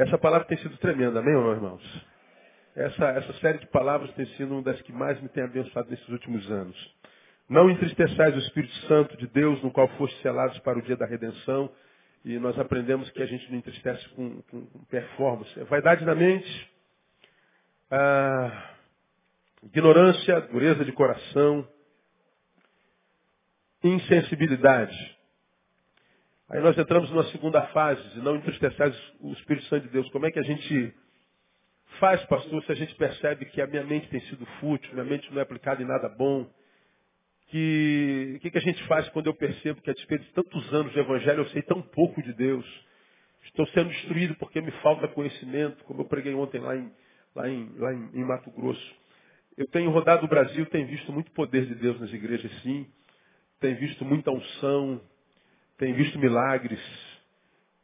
Essa palavra tem sido tremenda, amém, meus irmãos? Essa, essa série de palavras tem sido uma das que mais me tem abençoado nesses últimos anos. Não entristeçais o Espírito Santo de Deus, no qual foste selados para o dia da redenção. E nós aprendemos que a gente não entristece com, com, com performance. É vaidade na mente, ah, ignorância, dureza de coração, insensibilidade. Aí nós entramos numa segunda fase, não entristecer o Espírito Santo de Deus. Como é que a gente faz, pastor, se a gente percebe que a minha mente tem sido fútil, minha mente não é aplicada em nada bom? Que o que, que a gente faz quando eu percebo que a despeito de tantos anos de evangelho eu sei tão pouco de Deus? Estou sendo destruído porque me falta conhecimento, como eu preguei ontem lá em, lá em, lá em, em Mato Grosso. Eu tenho rodado o Brasil, tenho visto muito poder de Deus nas igrejas, sim. Tenho visto muita unção, tem visto milagres,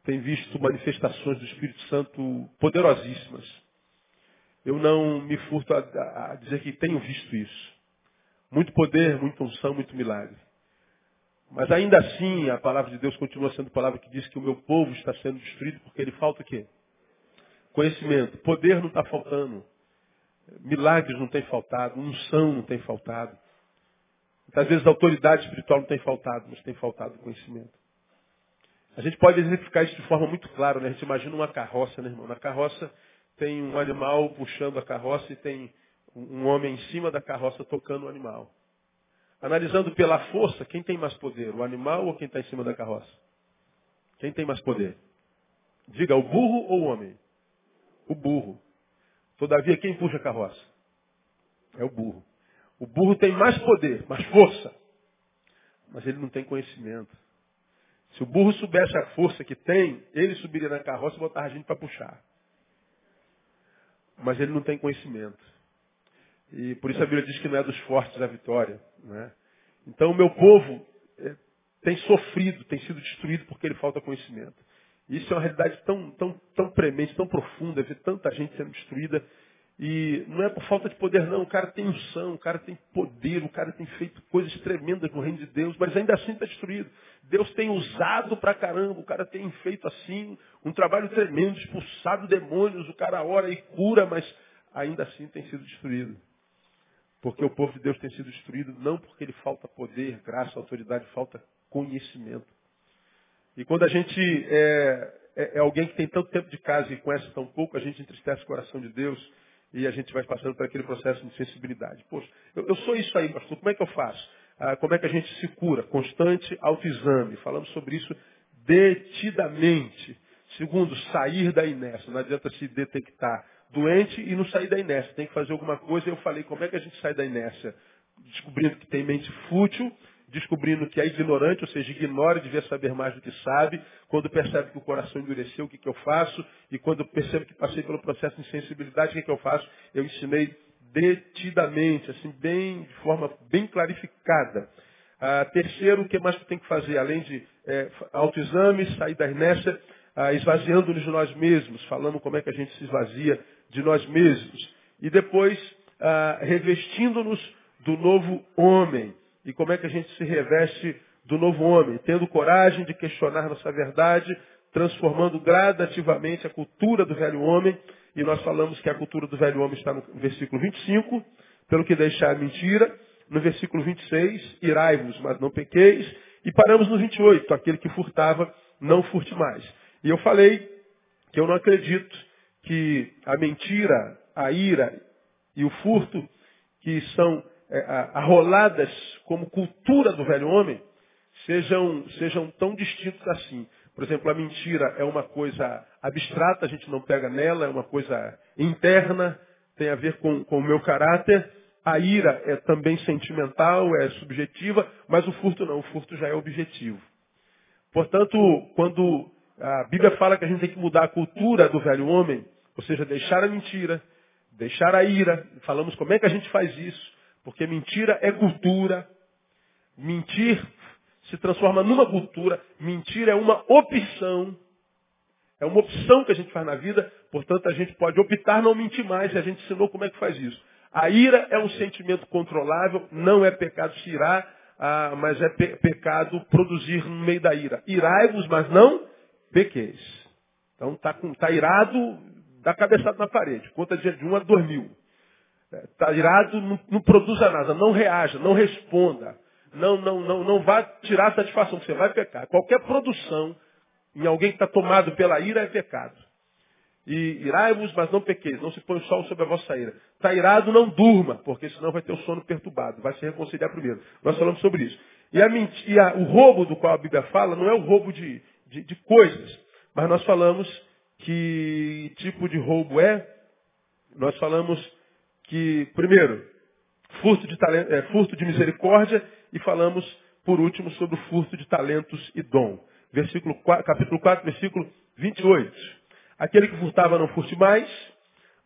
tem visto manifestações do Espírito Santo poderosíssimas. Eu não me furto a, a dizer que tenho visto isso. Muito poder, muita unção, muito milagre. Mas ainda assim, a palavra de Deus continua sendo palavra que diz que o meu povo está sendo destruído porque ele falta o quê? Conhecimento. Poder não está faltando. Milagres não tem faltado. Unção não tem faltado. Muitas vezes a autoridade espiritual não tem faltado, mas tem faltado conhecimento. A gente pode exemplificar isso de forma muito clara, né? A gente imagina uma carroça, né, irmão? Na carroça tem um animal puxando a carroça e tem um homem em cima da carroça tocando o animal. Analisando pela força, quem tem mais poder? O animal ou quem está em cima da carroça? Quem tem mais poder? Diga, o burro ou o homem? O burro. Todavia, quem puxa a carroça? É o burro. O burro tem mais poder, mais força. Mas ele não tem conhecimento. Se o burro soubesse a força que tem, ele subiria na carroça e botava a gente para puxar. Mas ele não tem conhecimento. E por isso a Bíblia diz que não é dos fortes a vitória. Né? Então o meu povo é, tem sofrido, tem sido destruído porque ele falta conhecimento. Isso é uma realidade tão, tão, tão premente, tão profunda, ver tanta gente sendo destruída e não é por falta de poder, não. O cara tem unção, o cara tem poder, o cara tem feito coisas tremendas no reino de Deus, mas ainda assim está destruído. Deus tem usado pra caramba, o cara tem feito assim um trabalho tremendo, expulsado demônios, o cara ora e cura, mas ainda assim tem sido destruído. Porque o povo de Deus tem sido destruído não porque ele falta poder, graça, autoridade, falta conhecimento. E quando a gente é, é, é alguém que tem tanto tempo de casa e conhece tão pouco, a gente entristece o coração de Deus e a gente vai passando por aquele processo de sensibilidade. Poxa, eu, eu sou isso aí, pastor, como é que eu faço? Ah, como é que a gente se cura? Constante autoexame. Falamos sobre isso detidamente. Segundo, sair da inércia. Não adianta se detectar doente e não sair da inércia. Tem que fazer alguma coisa. Eu falei, como é que a gente sai da inércia? Descobrindo que tem mente fútil, descobrindo que é ignorante, ou seja, ignora, devia saber mais do que sabe. Quando percebe que o coração endureceu, o que, que eu faço? E quando percebo que passei pelo processo de insensibilidade, o que, que eu faço? Eu ensinei detidamente, assim, bem, de forma bem clarificada. Ah, terceiro, o que mais que tem que fazer? Além de é, autoexame, sair da inércia, ah, esvaziando-nos de nós mesmos, falando como é que a gente se esvazia de nós mesmos. E depois, ah, revestindo-nos do novo homem. E como é que a gente se reveste do novo homem? Tendo coragem de questionar nossa verdade, transformando gradativamente a cultura do velho homem. E nós falamos que a cultura do velho homem está no versículo 25, pelo que deixar a mentira. No versículo 26, irai-vos, mas não pequeis. E paramos no 28, aquele que furtava, não furte mais. E eu falei que eu não acredito que a mentira, a ira e o furto, que são arroladas como cultura do velho homem, sejam, sejam tão distintos assim. Por exemplo, a mentira é uma coisa abstrata, a gente não pega nela, é uma coisa interna, tem a ver com, com o meu caráter. A ira é também sentimental, é subjetiva, mas o furto não, o furto já é objetivo. Portanto, quando a Bíblia fala que a gente tem que mudar a cultura do velho homem, ou seja, deixar a mentira, deixar a ira, falamos como é que a gente faz isso, porque mentira é cultura. Mentir se transforma numa cultura. Mentir é uma opção. É uma opção que a gente faz na vida. Portanto, a gente pode optar não mentir mais. E a gente ensinou como é que faz isso. A ira é um sentimento controlável. Não é pecado se irar, ah, mas é pe pecado produzir no meio da ira. Irai-vos, mas não pequeis. Então está tá irado, dá cabeçada na parede. Conta de um a dois mil. Está irado, não, não produza nada, não reaja, não responda. Não, não, não, não vá tirar a satisfação, você vai pecar. Qualquer produção em alguém que está tomado pela ira é pecado. E irai-vos, mas não pequeis, não se põe o sol sobre a vossa ira. Está irado, não durma, porque senão vai ter o sono perturbado. Vai se reconciliar primeiro. Nós falamos sobre isso. E, a mentira, o roubo do qual a Bíblia fala não é o roubo de, de, de coisas, mas nós falamos que tipo de roubo é. Nós falamos que, primeiro, furto de, talento, é, furto de misericórdia e falamos, por último, sobre o furto de talentos e dom. Versículo 4, capítulo 4, versículo 28. Aquele que furtava não furte mais,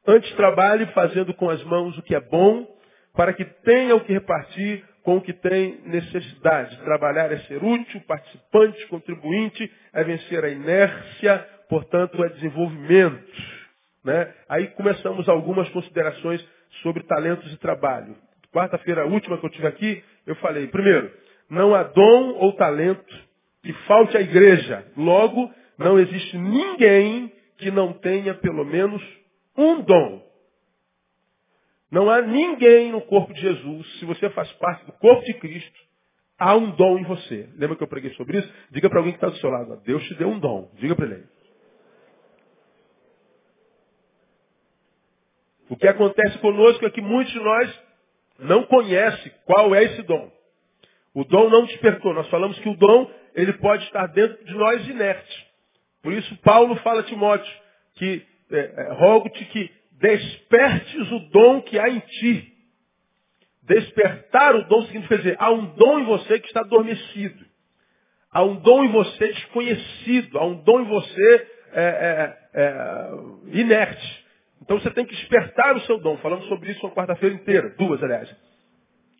antes trabalhe fazendo com as mãos o que é bom, para que tenha o que repartir com o que tem necessidade. Trabalhar é ser útil, participante, contribuinte, é vencer a inércia, portanto é desenvolvimento. Né? Aí começamos algumas considerações sobre talentos e trabalho. Quarta-feira última que eu tive aqui, eu falei, primeiro, não há dom ou talento que falte à igreja. Logo, não existe ninguém que não tenha pelo menos um dom. Não há ninguém no corpo de Jesus, se você faz parte do corpo de Cristo, há um dom em você. Lembra que eu preguei sobre isso? Diga para alguém que está do seu lado, Deus te deu um dom. Diga para ele. O que acontece conosco é que muitos de nós não conhecem qual é esse dom. O dom não despertou. Nós falamos que o dom ele pode estar dentro de nós inerte. Por isso Paulo fala a Timóteo que é, é, rogo-te que despertes o dom que há em ti. Despertar o dom significa dizer, há um dom em você que está adormecido. Há um dom em você desconhecido. Há um dom em você é, é, é, inerte. Então você tem que despertar o seu dom. Falamos sobre isso uma quarta-feira inteira. Duas, aliás.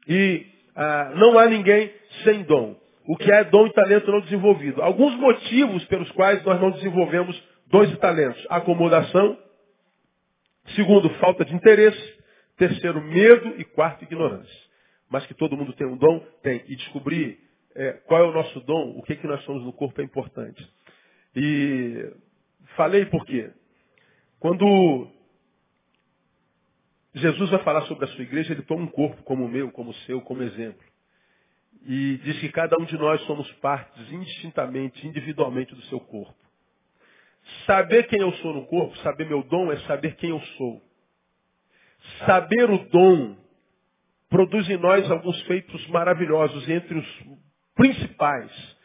E ah, não há ninguém sem dom o que é dom e talento não desenvolvido. Alguns motivos pelos quais nós não desenvolvemos dons e talentos. Acomodação. Segundo, falta de interesse. Terceiro, medo. E quarto, ignorância. Mas que todo mundo tem um dom? Tem. E descobrir é, qual é o nosso dom, o que, que nós somos no corpo é importante. E falei por quê? Quando Jesus vai falar sobre a sua igreja, ele toma um corpo como o meu, como o seu, como exemplo. E diz que cada um de nós somos partes indistintamente, individualmente do seu corpo. Saber quem eu sou no corpo, saber meu dom, é saber quem eu sou. Saber o dom produz em nós alguns feitos maravilhosos, entre os principais.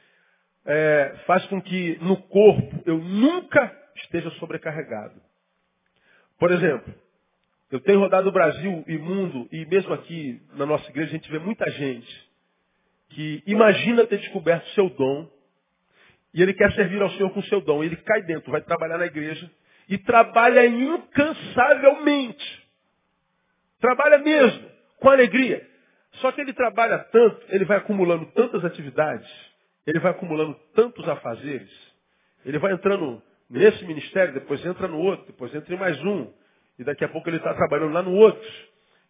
É, faz com que no corpo eu nunca esteja sobrecarregado. Por exemplo, eu tenho rodado o Brasil e mundo, e mesmo aqui na nossa igreja a gente vê muita gente que imagina ter descoberto seu dom e ele quer servir ao Senhor com seu dom. Ele cai dentro, vai trabalhar na igreja e trabalha incansavelmente. Trabalha mesmo, com alegria. Só que ele trabalha tanto, ele vai acumulando tantas atividades, ele vai acumulando tantos afazeres, ele vai entrando nesse ministério, depois entra no outro, depois entra em mais um, e daqui a pouco ele está trabalhando lá no outro.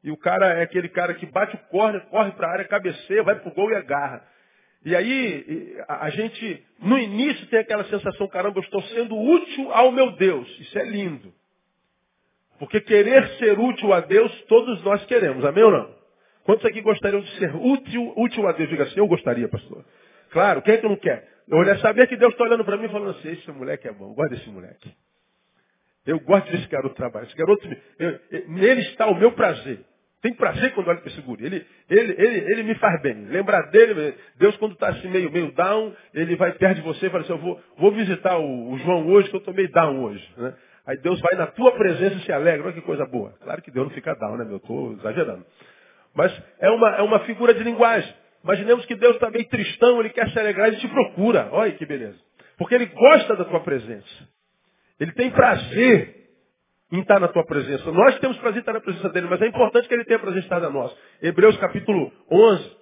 E o cara é aquele cara que bate o corner, corre para a área, cabeceia, vai para o gol e agarra. E aí, a gente, no início, tem aquela sensação, caramba, eu estou sendo útil ao meu Deus. Isso é lindo. Porque querer ser útil a Deus, todos nós queremos. Amém ou não? Quantos aqui gostariam de ser útil, útil a Deus? Diga assim, eu gostaria, pastor. Claro, quem é que não quer? Eu olhar, saber que Deus está olhando para mim e falando assim, esse moleque é bom, gosta desse moleque. Eu gosto desse garoto trabalho. Esse garoto, eu, nele está o meu prazer. Tem prazer quando olho para esse guri. Ele, ele, ele, ele me faz bem. Lembrar dele, Deus quando está assim meio, meio down, ele vai perto de você e fala assim, eu vou, vou visitar o, o João hoje, que eu estou meio down hoje. Né? Aí Deus vai na tua presença e se alegra. Olha que coisa boa. Claro que Deus não fica down, né, meu? Estou exagerando. Mas é uma, é uma figura de linguagem. Imaginemos que Deus está meio tristão, ele quer se alegrar, ele te procura. Olha que beleza. Porque ele gosta da tua presença. Ele tem prazer em estar na tua presença. Nós temos prazer em estar na presença dele, mas é importante que ele tenha prazer em estar na nossa. Hebreus capítulo 11.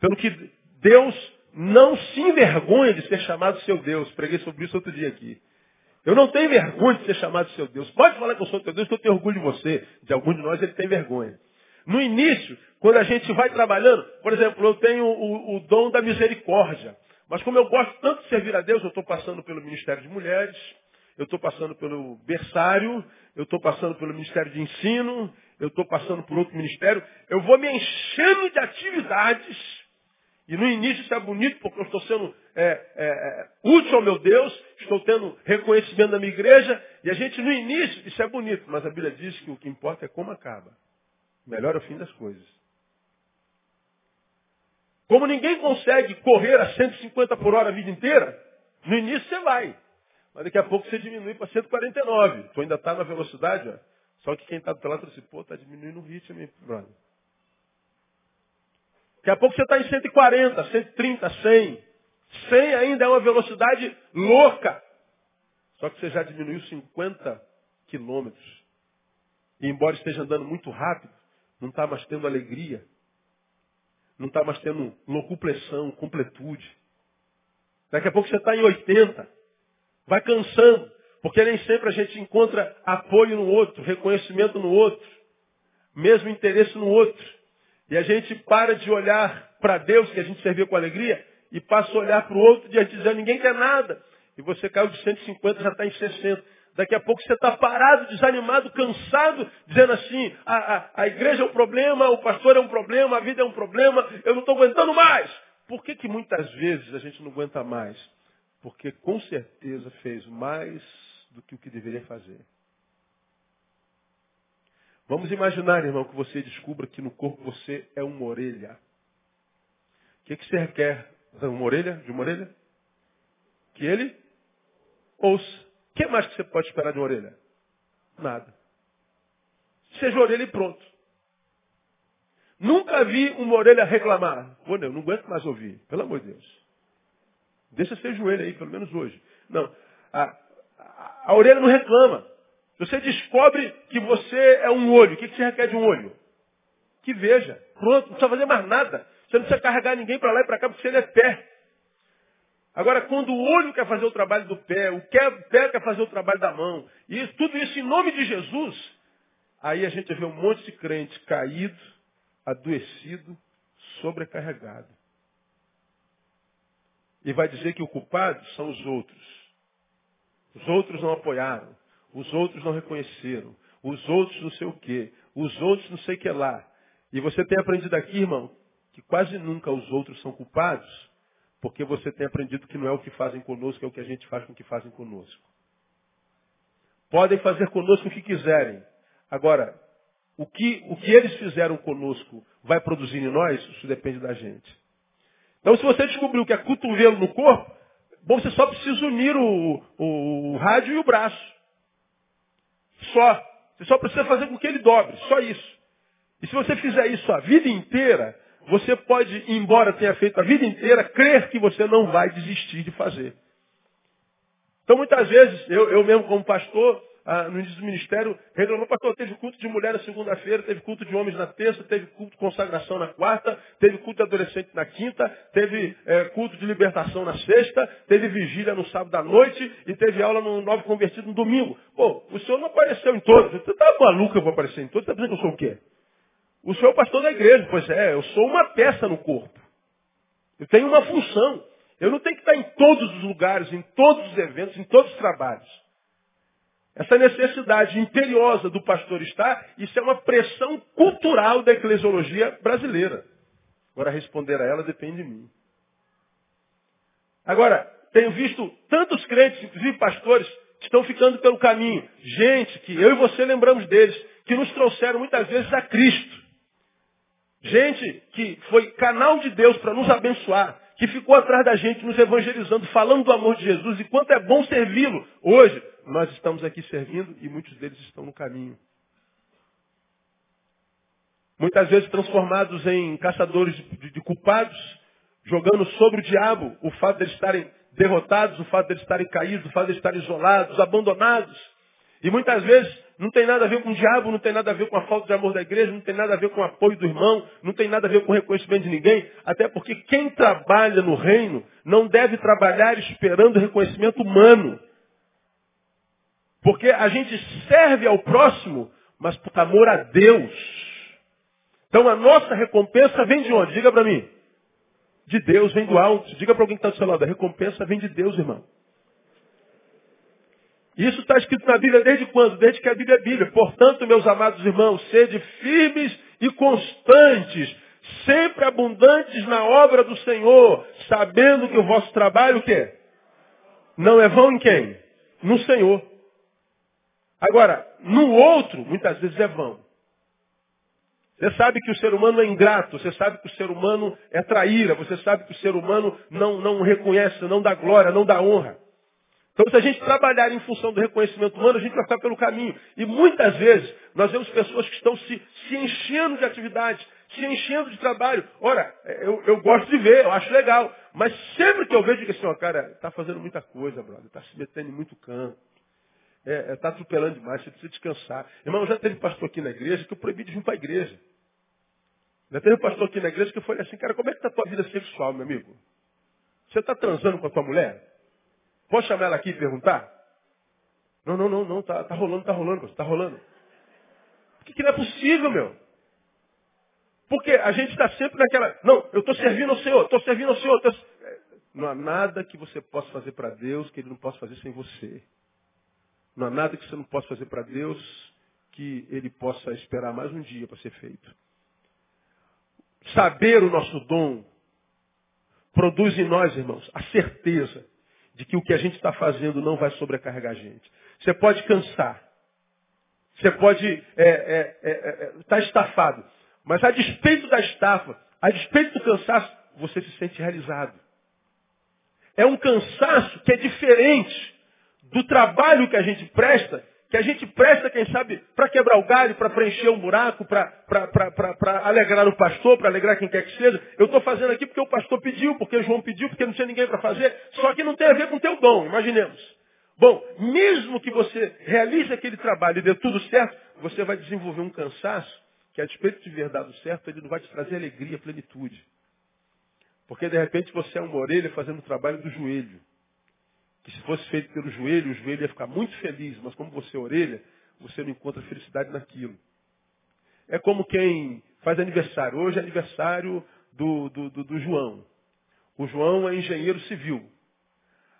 Pelo que Deus não se envergonha de ser chamado seu Deus. Preguei sobre isso outro dia aqui. Eu não tenho vergonha de ser chamado seu Deus. Pode falar que eu sou teu Deus, que eu tenho orgulho de você. De algum de nós ele tem vergonha. No início, quando a gente vai trabalhando, por exemplo, eu tenho o, o dom da misericórdia. Mas como eu gosto tanto de servir a Deus, eu estou passando pelo Ministério de Mulheres, eu estou passando pelo berçário, eu estou passando pelo Ministério de Ensino, eu estou passando por outro ministério. Eu vou me enchendo de atividades. E no início isso é bonito porque eu estou sendo é, é, é, útil ao meu Deus, estou tendo reconhecimento da minha igreja. E a gente no início, isso é bonito, mas a Bíblia diz que o que importa é como acaba. Melhor é o fim das coisas. Como ninguém consegue correr a 150 por hora a vida inteira, no início você vai. Mas daqui a pouco você diminui para 149. Tu ainda está na velocidade, ó. Só que quem está do outro lado fala assim, pô, está diminuindo o ritmo, hein, brother. Daqui a pouco você está em 140, 130, 100. 100 ainda é uma velocidade louca. Só que você já diminuiu 50 quilômetros. E embora esteja andando muito rápido, não está mais tendo alegria. Não está mais tendo locupressão, completude. Daqui a pouco você está em 80. Vai cansando. Porque nem sempre a gente encontra apoio no outro, reconhecimento no outro, mesmo interesse no outro. E a gente para de olhar para Deus, que a gente servia com alegria, e passa a olhar para o outro e dizer, ninguém quer nada. E você caiu de 150, já está em 60. Daqui a pouco você está parado, desanimado, cansado, dizendo assim, a, a, a, igreja é um problema, o pastor é um problema, a vida é um problema, eu não estou aguentando mais. Por que, que muitas vezes a gente não aguenta mais? Porque com certeza fez mais do que o que deveria fazer. Vamos imaginar, irmão, que você descubra que no corpo você é uma orelha. O que, que você requer de uma orelha? De uma orelha? Que ele ouça. O que mais que você pode esperar de uma orelha? Nada. Seja orelha e pronto. Nunca vi uma orelha reclamar. Pô, não, não aguento mais ouvir. Pelo amor de Deus. Deixa ser joelho aí, pelo menos hoje. Não. A, a, a orelha não reclama. Você descobre que você é um olho. O que, que você requer de um olho? Que veja. Pronto, não precisa fazer mais nada. Você não precisa carregar ninguém para lá e para cá, porque ele é pé. Agora, quando o olho quer fazer o trabalho do pé, o pé quer fazer o trabalho da mão, e tudo isso em nome de Jesus, aí a gente vê um monte de crente caído, adoecido, sobrecarregado. E vai dizer que o culpado são os outros. Os outros não apoiaram. Os outros não reconheceram. Os outros não sei o quê. Os outros não sei o que lá. E você tem aprendido aqui, irmão, que quase nunca os outros são culpados, porque você tem aprendido que não é o que fazem conosco, é o que a gente faz com o que fazem conosco. Podem fazer conosco o que quiserem. Agora, o que, o que eles fizeram conosco vai produzir em nós, isso depende da gente. Então, se você descobriu que é cotovelo no corpo, bom, você só precisa unir o, o, o rádio e o braço. Só. Você só precisa fazer com que ele dobre. Só isso. E se você fizer isso a vida inteira, você pode, embora tenha feito a vida inteira, crer que você não vai desistir de fazer. Então, muitas vezes, eu, eu mesmo como pastor, ah, no início do ministério, reclamou, pastor, teve culto de mulher na segunda-feira, teve culto de homens na terça, teve culto de consagração na quarta, teve culto de adolescente na quinta, teve é, culto de libertação na sexta, teve vigília no sábado à noite e teve aula no Novo Convertido no domingo. Pô, o senhor não apareceu em todos. Você está maluco eu vou aparecer em todos? Você está dizendo que eu sou o quê? O senhor é o pastor da igreja. Pois é, eu sou uma peça no corpo. Eu tenho uma função. Eu não tenho que estar em todos os lugares, em todos os eventos, em todos os trabalhos. Essa necessidade imperiosa do pastor estar, isso é uma pressão cultural da eclesiologia brasileira. Agora, responder a ela depende de mim. Agora, tenho visto tantos crentes, inclusive pastores, que estão ficando pelo caminho. Gente que eu e você lembramos deles, que nos trouxeram muitas vezes a Cristo. Gente que foi canal de Deus para nos abençoar, que ficou atrás da gente nos evangelizando, falando do amor de Jesus e quanto é bom servi-lo. Hoje, nós estamos aqui servindo e muitos deles estão no caminho. Muitas vezes transformados em caçadores de, de culpados, jogando sobre o diabo o fato de eles estarem derrotados, o fato de eles estarem caídos, o fato de eles estarem isolados, abandonados. E muitas vezes não tem nada a ver com o diabo, não tem nada a ver com a falta de amor da igreja, não tem nada a ver com o apoio do irmão, não tem nada a ver com o reconhecimento de ninguém, até porque quem trabalha no reino não deve trabalhar esperando reconhecimento humano. Porque a gente serve ao próximo, mas por amor a Deus. Então a nossa recompensa vem de onde? Diga para mim. De Deus, vem do alto. Diga para alguém que está do seu lado, a recompensa vem de Deus, irmão. Isso está escrito na Bíblia desde quando? Desde que a Bíblia é Bíblia. Portanto, meus amados irmãos, sede firmes e constantes, sempre abundantes na obra do Senhor, sabendo que o vosso trabalho o quê? Não é vão em quem? No Senhor. Agora, no outro, muitas vezes é vão. Você sabe que o ser humano é ingrato, você sabe que o ser humano é traíra, você sabe que o ser humano não, não reconhece, não dá glória, não dá honra. Então, se a gente trabalhar em função do reconhecimento humano, a gente vai ficar pelo caminho. E muitas vezes, nós vemos pessoas que estão se, se enchendo de atividades, se enchendo de trabalho. Ora, eu, eu gosto de ver, eu acho legal. Mas sempre que eu vejo que assim, ó, cara, está fazendo muita coisa, brother, está se metendo em muito campo. Está é, é, tá atropelando demais, você precisa descansar. Irmão, já teve pastor aqui na igreja que eu proibi de vir para a igreja. Já teve pastor aqui na igreja que eu falei assim, cara, como é que está a tua vida sexual, meu amigo? Você está transando com a tua mulher? Posso chamar ela aqui e perguntar? Não, não, não, não, tá, tá rolando, tá rolando, tá rolando. Por que, que não é possível, meu? Porque a gente está sempre naquela, não, eu estou servindo ao Senhor, estou servindo ao Senhor. Tô... Não há nada que você possa fazer para Deus que Ele não possa fazer sem você. Não há nada que você não possa fazer para Deus que Ele possa esperar mais um dia para ser feito. Saber o nosso dom produz em nós, irmãos, a certeza de que o que a gente está fazendo não vai sobrecarregar a gente. Você pode cansar. Você pode estar é, é, é, é tá estafado. Mas a despeito da estafa, a despeito do cansaço, você se sente realizado. É um cansaço que é diferente do trabalho que a gente presta que a gente presta, quem sabe, para quebrar o galho, para preencher um buraco, para alegrar o pastor, para alegrar quem quer que seja. Eu estou fazendo aqui porque o pastor pediu, porque João pediu, porque não tinha ninguém para fazer. Só que não tem a ver com o teu dom, imaginemos. Bom, mesmo que você realize aquele trabalho e dê tudo certo, você vai desenvolver um cansaço que, a despeito de ter dado certo, ele não vai te trazer alegria, plenitude. Porque, de repente, você é uma orelha fazendo o trabalho do joelho que se fosse feito pelo joelho, o joelho ia ficar muito feliz, mas como você é orelha, você não encontra felicidade naquilo. É como quem faz aniversário. Hoje é aniversário do, do, do, do João. O João é engenheiro civil.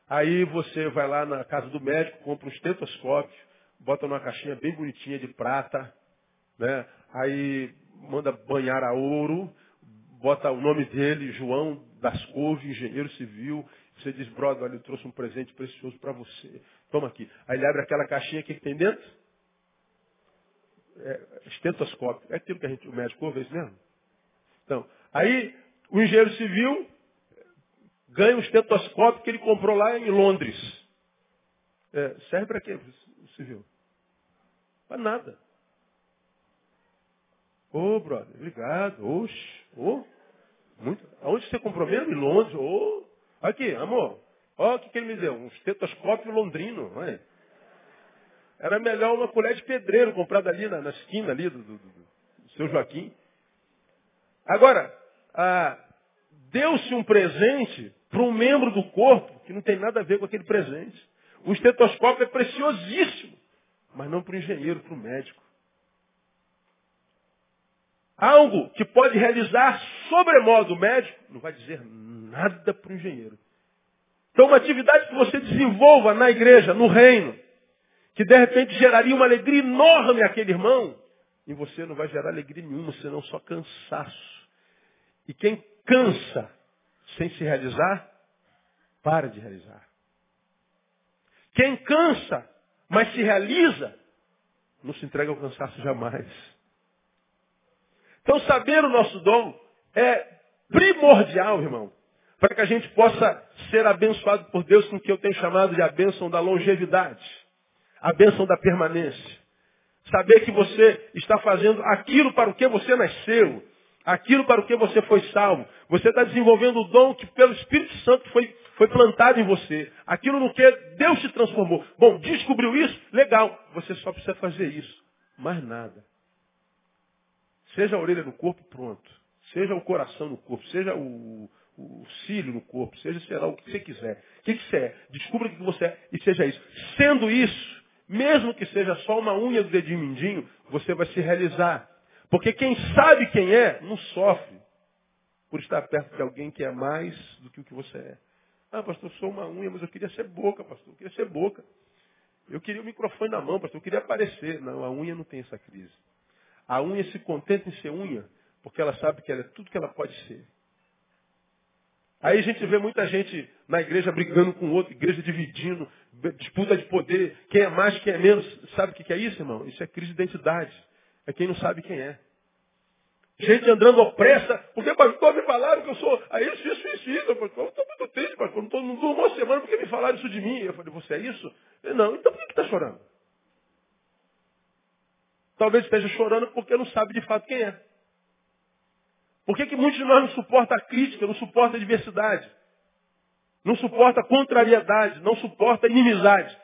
Aí você vai lá na casa do médico, compra um estetoscópio, bota numa caixinha bem bonitinha de prata, né? Aí manda banhar a ouro, bota o nome dele, João das Couve, engenheiro civil, você diz, brother, olha, eu trouxe um presente precioso para você. Toma aqui. Aí ele abre aquela caixinha, que, tem dentro? É, estetoscópio. É aquilo que a gente, o médico ouve, é mesmo? Então, aí o engenheiro civil ganha um estetoscópio que ele comprou lá em Londres. É, serve para quê, civil? Para nada. Ô, oh, brother, obrigado. Oxe. Oh, muito. Aonde você comprou mesmo? Em Londres. Ô, oh, Aqui, amor. Olha o que, que ele me deu. Um estetoscópio londrino. Olha. Era melhor uma colher de pedreiro comprada ali na, na esquina ali do, do, do, seu Joaquim. Agora, ah, deu-se um presente para um membro do corpo que não tem nada a ver com aquele presente. O estetoscópio é preciosíssimo, mas não para o engenheiro, para o médico. Algo que pode realizar sobremodo o médico, não vai dizer nada para o engenheiro. Então, uma atividade que você desenvolva na igreja, no reino, que de repente geraria uma alegria enorme àquele irmão, e você não vai gerar alegria nenhuma, senão só cansaço. E quem cansa sem se realizar, para de realizar. Quem cansa, mas se realiza, não se entrega ao cansaço jamais. Então, saber o nosso dom é primordial, irmão para que a gente possa ser abençoado por Deus com o que eu tenho chamado de a bênção da longevidade, a bênção da permanência. Saber que você está fazendo aquilo para o que você nasceu, aquilo para o que você foi salvo. Você está desenvolvendo o dom que pelo Espírito Santo foi, foi plantado em você. Aquilo no que Deus te transformou. Bom, descobriu isso? Legal. Você só precisa fazer isso. Mais nada. Seja a orelha no corpo, pronto. Seja o coração no corpo. Seja o, o cílio no corpo, seja, sei lá, o que você quiser. O que, que você é? Descubra o que você é e seja isso. Sendo isso, mesmo que seja só uma unha do dedinho mindinho, você vai se realizar. Porque quem sabe quem é, não sofre por estar perto de alguém que é mais do que o que você é. Ah, pastor, eu sou uma unha, mas eu queria ser boca, pastor. Eu queria ser boca. Eu queria o microfone na mão, pastor, eu queria aparecer. Não, a unha não tem essa crise. A unha se contenta em ser unha, porque ela sabe que ela é tudo que ela pode ser. Aí a gente vê muita gente na igreja brigando com outro, igreja dividindo, disputa de poder, quem é mais, quem é menos. Sabe o que é isso, irmão? Isso é crise de identidade. É quem não sabe quem é. Gente andando opressa, porque pastor me falaram que eu sou a isso, isso, isso, isso. Eu estou muito triste, pastor, não, estou, não durmo uma semana porque me falaram isso de mim. Eu falei, você é isso? Eu, não, então por que está chorando? Talvez esteja chorando porque não sabe de fato quem é. Por que, que muitos de nós não suportam a crítica, não suportam a adversidade? Não suporta a contrariedade, não suporta a inimizade.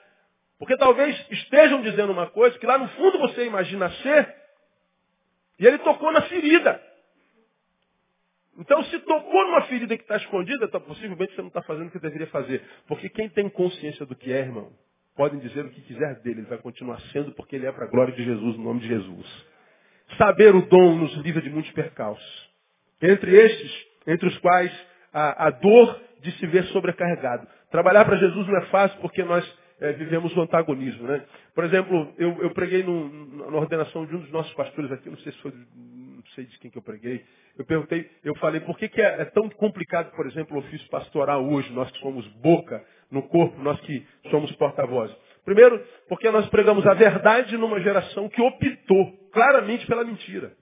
Porque talvez estejam dizendo uma coisa que lá no fundo você imagina ser, e ele tocou na ferida. Então, se tocou numa ferida que está escondida, tá, possivelmente você não está fazendo o que deveria fazer. Porque quem tem consciência do que é, irmão, podem dizer o que quiser dele, ele vai continuar sendo porque ele é para a glória de Jesus, no nome de Jesus. Saber o dom nos livra de muitos percalços. Entre estes, entre os quais a, a dor de se ver sobrecarregado. Trabalhar para Jesus não é fácil porque nós é, vivemos o antagonismo. Né? Por exemplo, eu, eu preguei no, na ordenação de um dos nossos pastores aqui, não sei se foi, não sei de quem que eu preguei. Eu perguntei, eu falei, por que, que é, é tão complicado, por exemplo, o ofício pastoral hoje, nós que somos boca no corpo, nós que somos porta-vozes? Primeiro, porque nós pregamos a verdade numa geração que optou claramente pela mentira.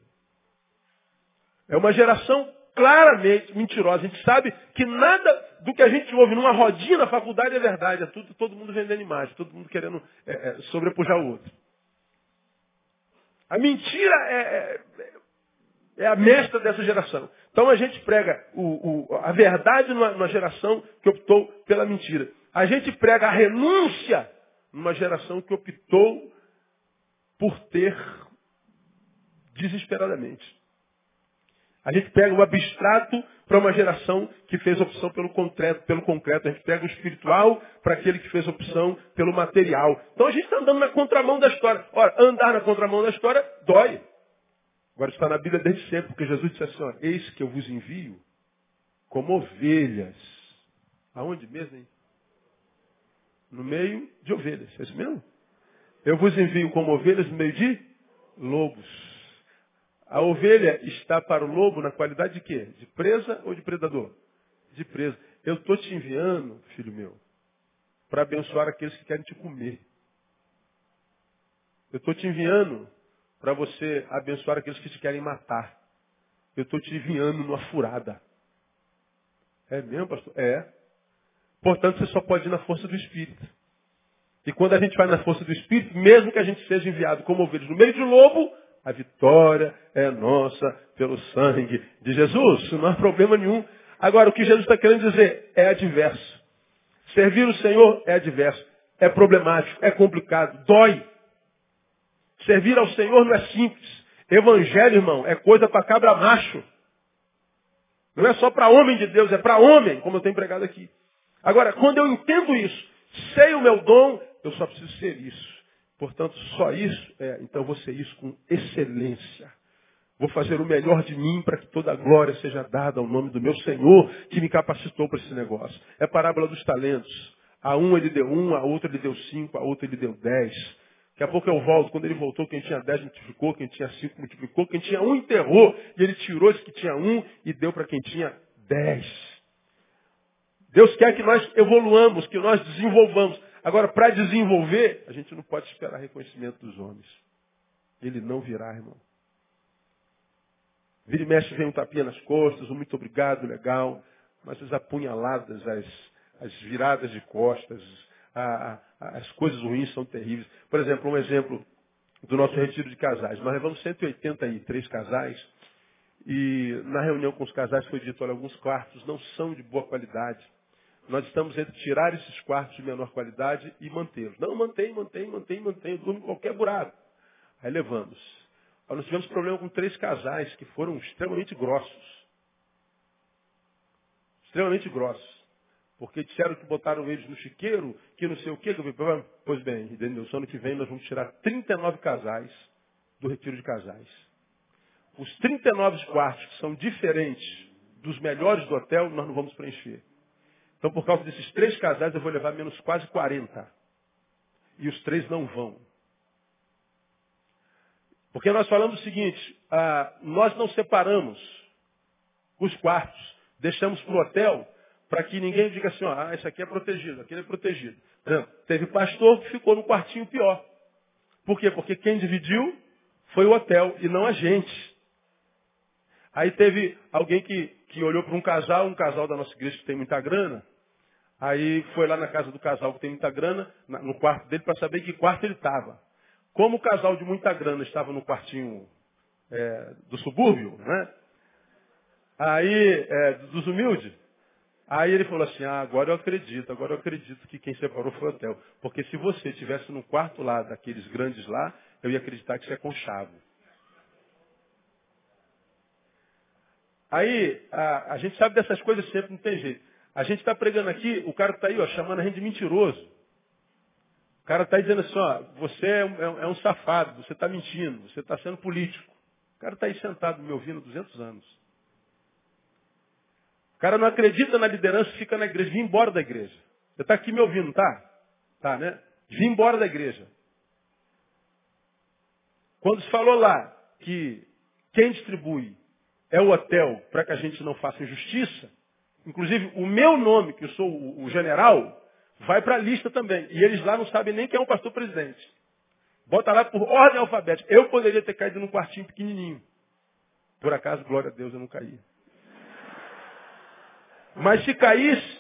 É uma geração claramente mentirosa. A gente sabe que nada do que a gente ouve numa rodinha na faculdade é verdade. É tudo, todo mundo vendendo imagem, todo mundo querendo é, é, sobrepujar o outro. A mentira é, é, é, a mestra dessa geração. Então a gente prega o, o, a verdade numa, numa geração que optou pela mentira. A gente prega a renúncia numa geração que optou por ter desesperadamente. A gente pega o abstrato para uma geração que fez opção pelo concreto, pelo concreto. A gente pega o espiritual para aquele que fez opção pelo material. Então a gente está andando na contramão da história. Ora, andar na contramão da história dói. Agora está na Bíblia desde sempre, porque Jesus disse assim, ó, eis que eu vos envio como ovelhas. Aonde mesmo, hein? No meio de ovelhas. É isso mesmo? Eu vos envio como ovelhas no meio de lobos. A ovelha está para o lobo na qualidade de quê? De presa ou de predador? De presa. Eu estou te enviando, filho meu, para abençoar aqueles que querem te comer. Eu estou te enviando para você abençoar aqueles que te querem matar. Eu estou te enviando numa furada. É mesmo, pastor? É. Portanto, você só pode ir na força do Espírito. E quando a gente vai na força do Espírito, mesmo que a gente seja enviado como ovelhas no meio de lobo, a vitória é nossa pelo sangue de Jesus. Não há problema nenhum. Agora, o que Jesus está querendo dizer é adverso. Servir o Senhor é adverso. É problemático, é complicado, dói. Servir ao Senhor não é simples. Evangelho, irmão, é coisa para cabra macho. Não é só para homem de Deus, é para homem, como eu tenho pregado aqui. Agora, quando eu entendo isso, sei o meu dom, eu só preciso ser isso. Portanto, só isso, é, então vou ser isso com excelência. Vou fazer o melhor de mim para que toda a glória seja dada ao nome do meu Senhor que me capacitou para esse negócio. É a parábola dos talentos. A um ele deu um, a outro ele deu cinco, a outro ele deu dez. Daqui a pouco eu volto. Quando ele voltou, quem tinha dez multiplicou, quem tinha cinco multiplicou, quem tinha um enterrou. E ele tirou esse que tinha um e deu para quem tinha dez. Deus quer que nós evoluamos, que nós desenvolvamos. Agora, para desenvolver, a gente não pode esperar reconhecimento dos homens. Ele não virá, irmão. Vira e mexe, vem um tapinha nas costas, um muito obrigado, legal. Mas as apunhaladas, as, as viradas de costas, a, a, as coisas ruins são terríveis. Por exemplo, um exemplo do nosso retiro de casais. Nós levamos 183 casais e na reunião com os casais foi dito, olha, alguns quartos não são de boa qualidade. Nós estamos entre tirar esses quartos de menor qualidade e mantê-los. Não, mantém, mantém, mantém, mantém. Durmo em qualquer buraco. Aí levamos. Nós tivemos problema com três casais que foram extremamente grossos. Extremamente grossos. Porque disseram que botaram eles no chiqueiro, que não sei o quê. Pois bem, Denilson, ano que vem nós vamos tirar 39 casais do retiro de casais. Os 39 quartos que são diferentes dos melhores do hotel, nós não vamos preencher. Então, por causa desses três casais, eu vou levar menos quase 40. e os três não vão. Porque nós falamos o seguinte, ah, nós não separamos os quartos, deixamos para o hotel para que ninguém diga assim, ah, esse aqui é protegido, aquele é protegido. Não, teve pastor que ficou no quartinho pior. Por quê? Porque quem dividiu foi o hotel e não a gente. Aí teve alguém que, que olhou para um casal, um casal da nossa igreja que tem muita grana, aí foi lá na casa do casal que tem muita grana, no quarto dele, para saber que quarto ele estava. Como o casal de muita grana estava no quartinho é, do subúrbio, né? Aí, é, dos humildes, aí ele falou assim, ah, agora eu acredito, agora eu acredito que quem separou foi o hotel. Porque se você estivesse no quarto lá, daqueles grandes lá, eu ia acreditar que você é conchavo. Aí, a, a gente sabe dessas coisas sempre, não tem jeito. A gente está pregando aqui, o cara está aí, ó, chamando a gente de mentiroso cara está dizendo assim, ó, você é um, é um safado, você está mentindo, você está sendo político. O cara está aí sentado me ouvindo há 200 anos. O cara não acredita na liderança fica na igreja. Vim embora da igreja. Você está aqui me ouvindo, tá? Tá, né? Vim embora da igreja. Quando se falou lá que quem distribui é o hotel para que a gente não faça injustiça, inclusive o meu nome, que eu sou o general, vai para a lista também. E eles lá não sabem nem quem é o pastor presidente. Bota lá por ordem alfabética. Eu poderia ter caído num quartinho pequenininho. Por acaso, glória a Deus, eu não caí. Mas se caísse,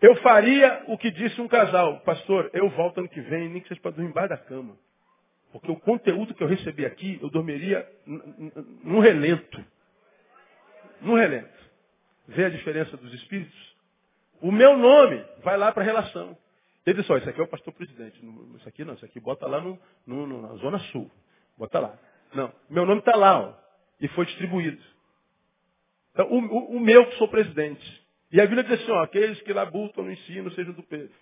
eu faria o que disse um casal. Pastor, eu volto ano que vem, nem que seja para dormir embaixo da cama. Porque o conteúdo que eu recebi aqui, eu dormiria num relento. Num relento. Vê a diferença dos espíritos? O meu nome vai lá para a relação. Ele disse, ó, esse aqui é o pastor presidente. Isso aqui não, isso aqui bota lá no, no, no na Zona Sul. Bota lá. Não, meu nome está lá, ó, e foi distribuído. Então, o, o, o, meu que sou presidente. E a Bíblia diz assim, ó, aqueles que labutam no ensino sejam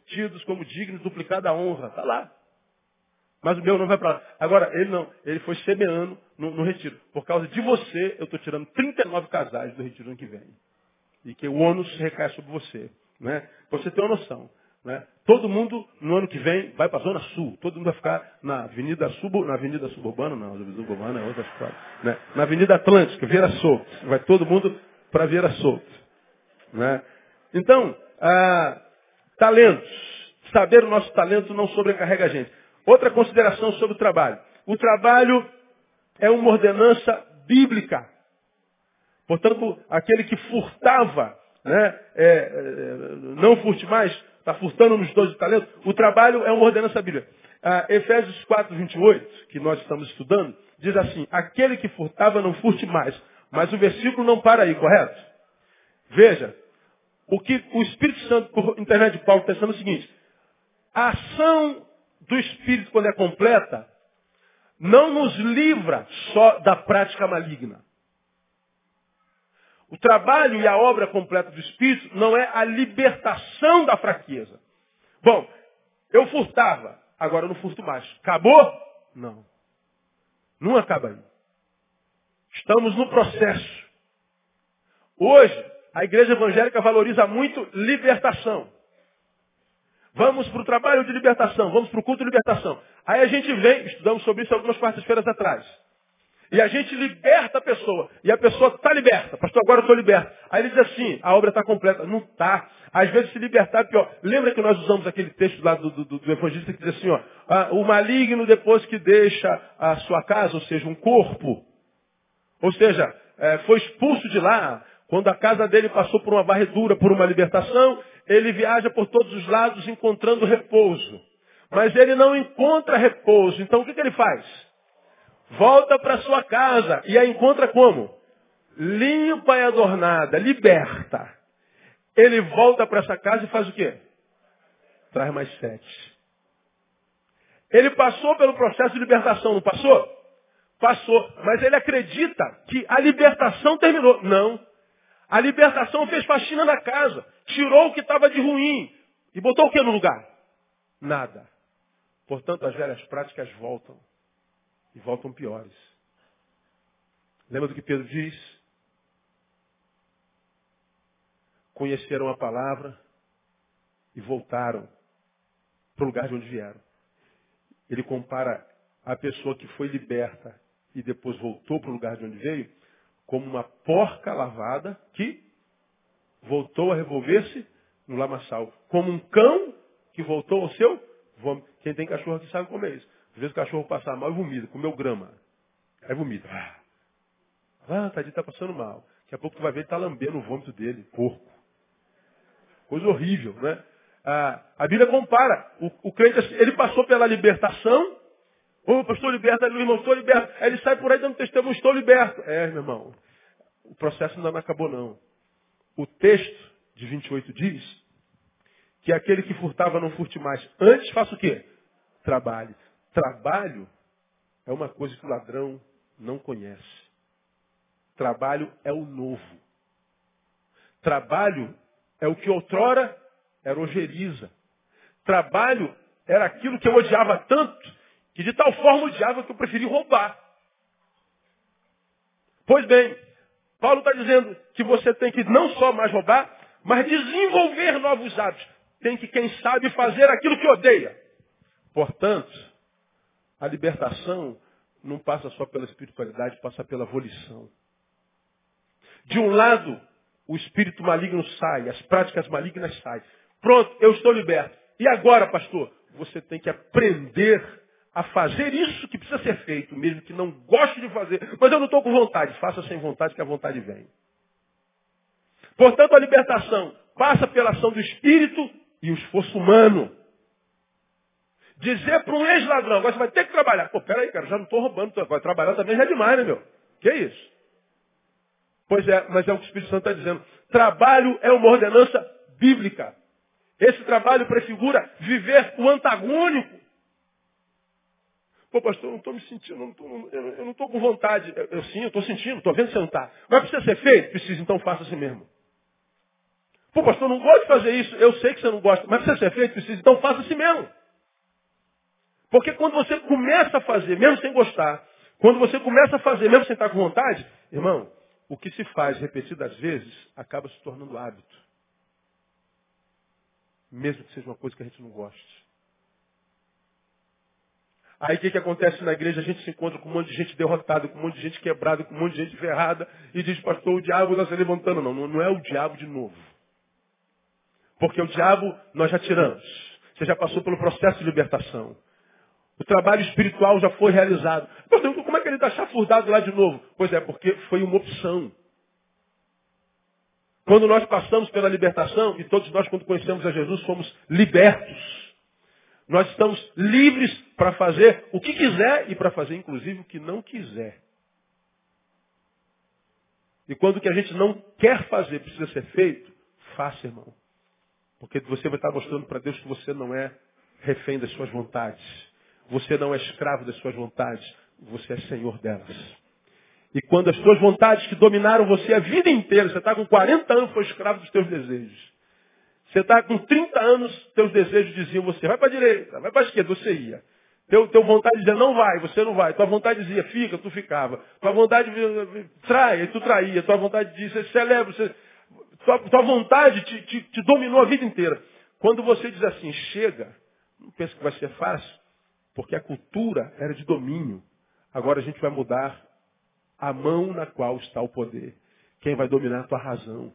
tidos como dignos, duplicada honra. Está lá. Mas o meu não vai para lá. Agora, ele não. Ele foi semeando no, no retiro. Por causa de você, eu estou tirando 39 casais do retiro ano que vem. E que o ônus recai sobre você. Né? Pra você ter uma noção. Né? Todo mundo, no ano que vem, vai para a Zona Sul. Todo mundo vai ficar na Avenida, Sub, na Avenida Suburbana, não, Avenida Suburbana é outra história. Né? Na Avenida Atlântica, Vieira Solto. Vai todo mundo para Vieira Solto. Né? Então, ah, talentos. Saber o nosso talento não sobrecarrega a gente. Outra consideração sobre o trabalho. O trabalho é uma ordenança bíblica. Portanto, aquele que furtava né? É, é, não furte mais, está furtando nos 12 talentos. O trabalho é uma ordenança bíblica. Ah, Efésios 4, 28, que nós estamos estudando, diz assim, aquele que furtava não furte mais. Mas o versículo não para aí, correto? Veja, o que o Espírito Santo, por intermédio de Paulo, está dizendo é o seguinte, a ação do Espírito, quando é completa, não nos livra só da prática maligna. O trabalho e a obra completa do Espírito não é a libertação da fraqueza. Bom, eu furtava, agora eu não furto mais. Acabou? Não. Não acaba aí. Estamos no processo. Hoje, a igreja evangélica valoriza muito libertação. Vamos para o trabalho de libertação, vamos para o culto de libertação. Aí a gente vem, estudamos sobre isso algumas quartas-feiras atrás. E a gente liberta a pessoa. E a pessoa está liberta. Pastor, agora eu estou liberto. Aí ele diz assim, a obra está completa. Não está. Às vezes se libertar é pior. Lembra que nós usamos aquele texto lá do, do, do evangelista que diz assim, ó, ah, o maligno depois que deixa a sua casa, ou seja, um corpo, ou seja, é, foi expulso de lá, quando a casa dele passou por uma varredura, por uma libertação, ele viaja por todos os lados encontrando repouso. Mas ele não encontra repouso. Então o que, que ele faz? volta para sua casa e a encontra como? Limpa e adornada, liberta. Ele volta para essa casa e faz o quê? Traz mais sete. Ele passou pelo processo de libertação, não passou? Passou. Mas ele acredita que a libertação terminou. Não. A libertação fez faxina na casa. Tirou o que estava de ruim. E botou o que no lugar? Nada. Portanto, as velhas práticas voltam e voltam piores. Lembra do que Pedro diz? Conheceram a palavra e voltaram para o lugar de onde vieram. ele compara a pessoa que foi liberta e depois voltou para o lugar de onde veio, como uma porca lavada que voltou a revolver-se no lamaçal. Como um cão que voltou ao seu vômito. Quem tem cachorro aqui sabe comer isso. Às vezes o cachorro passa mal e vomita, comeu grama. Aí vomita. Ah, ah tadinho, está passando mal. Daqui a pouco tu vai ver ele está lambendo o vômito dele, porco. Coisa horrível, né? Ah, a Bíblia compara. O, o crente, ele passou pela libertação, Ô, pastor liberta, meu irmão, estou liberto. Aí ele sai por aí dando testemunho, estou liberto. É, meu irmão, o processo ainda não acabou não. O texto de 28 diz que aquele que furtava não furte mais. Antes faça o quê? Trabalhe. Trabalho é uma coisa que o ladrão não conhece. Trabalho é o novo. Trabalho é o que outrora era ojeriza. Trabalho era aquilo que eu odiava tanto que de tal forma odiava que eu preferi roubar. Pois bem, Paulo está dizendo que você tem que não só mais roubar, mas desenvolver novos hábitos. Tem que, quem sabe, fazer aquilo que odeia. Portanto, a libertação não passa só pela espiritualidade, passa pela volição. De um lado, o espírito maligno sai, as práticas malignas saem. Pronto, eu estou liberto. E agora, pastor? Você tem que aprender a fazer isso que precisa ser feito, mesmo que não goste de fazer, mas eu não estou com vontade. Faça sem vontade, que a vontade vem. Portanto, a libertação passa pela ação do Espírito e o esforço humano. Dizer para um ex-ladrão, você vai ter que trabalhar. Pô, peraí, cara, já não estou roubando, vai trabalhar também já é demais, né, meu? Que isso? Pois é, mas é o que o Espírito Santo está dizendo. Trabalho é uma ordenança bíblica. Esse trabalho prefigura viver o antagônico Pô, pastor, eu não estou me sentindo, não tô, eu não estou com vontade. Eu, eu sim, eu estou sentindo, estou vendo que você não está. Mas precisa ser feito? Precisa, então faça assim mesmo. Pô, pastor, eu não gosto de fazer isso. Eu sei que você não gosta, mas precisa ser feito? Precisa, então faça assim mesmo. Porque quando você começa a fazer, mesmo sem gostar, quando você começa a fazer, mesmo sem estar com vontade, irmão, o que se faz repetidas vezes acaba se tornando hábito. Mesmo que seja uma coisa que a gente não goste. Aí o que, que acontece na igreja? A gente se encontra com um monte de gente derrotada, com um monte de gente quebrada, com um monte de gente ferrada, e diz, pastor, o diabo está se levantando. Não, não é o diabo de novo. Porque o diabo nós já tiramos. Você já passou pelo processo de libertação. O trabalho espiritual já foi realizado. Pastor, como é que ele está chafurdado lá de novo? Pois é, porque foi uma opção. Quando nós passamos pela libertação, e todos nós, quando conhecemos a Jesus, fomos libertos. Nós estamos livres para fazer o que quiser e para fazer, inclusive, o que não quiser. E quando o que a gente não quer fazer precisa ser feito, faça, irmão. Porque você vai estar mostrando para Deus que você não é refém das suas vontades. Você não é escravo das suas vontades. Você é senhor delas. E quando as suas vontades que dominaram você a vida inteira, você está com 40 anos, foi escravo dos teus desejos. Você está com 30 anos, teus desejos diziam você, vai para a direita, vai para a esquerda, você ia. Teu, teu vontade dizia, não vai, você não vai. Tua vontade dizia, fica, tu ficava. Tua vontade trai, tu traía. Tua vontade dizia, celebra. Você... Tua, tua vontade te, te, te dominou a vida inteira. Quando você diz assim, chega, não pensa que vai ser fácil, porque a cultura era de domínio. Agora a gente vai mudar a mão na qual está o poder. Quem vai dominar a tua razão.